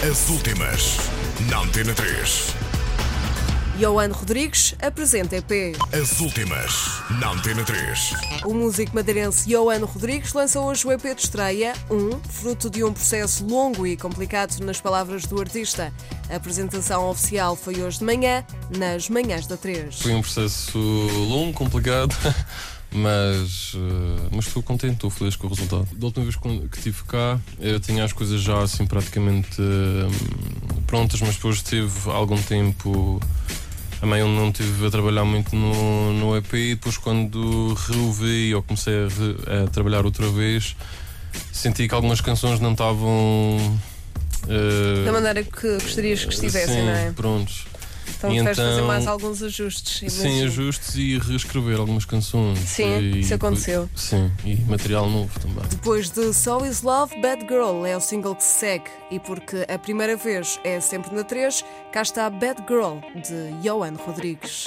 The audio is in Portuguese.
As últimas, na Antena 3. Johan Rodrigues apresenta EP. As últimas, na Antena 3. O músico madeirense Johan Rodrigues lança hoje o EP de estreia, um, fruto de um processo longo e complicado nas palavras do artista. A apresentação oficial foi hoje de manhã, nas manhãs da 3. Foi um processo longo, complicado, mas, eh, mas estou contente, estou feliz com o resultado. Da última vez que estive cá, eu tinha as coisas já assim praticamente eh, prontas, mas depois tive algum tempo. Também eu não estive a trabalhar muito no, no EP e depois quando reouvi ou comecei a, re- a trabalhar outra vez, senti que algumas canções não estavam. eh, Da maneira que gostarias que estivessem, sim, não é? prontos. Então E de fazer então- mais alguns ajustes. Sim, imagino. ajustes e reescrever algumas canções. Sim, e, isso aconteceu. Sim, e material novo também. Depois de So Is Love, Bad Girl é o single que se segue. E porque a primeira vez é sempre na 3, cá está Bad Girl, de Johan Rodrigues.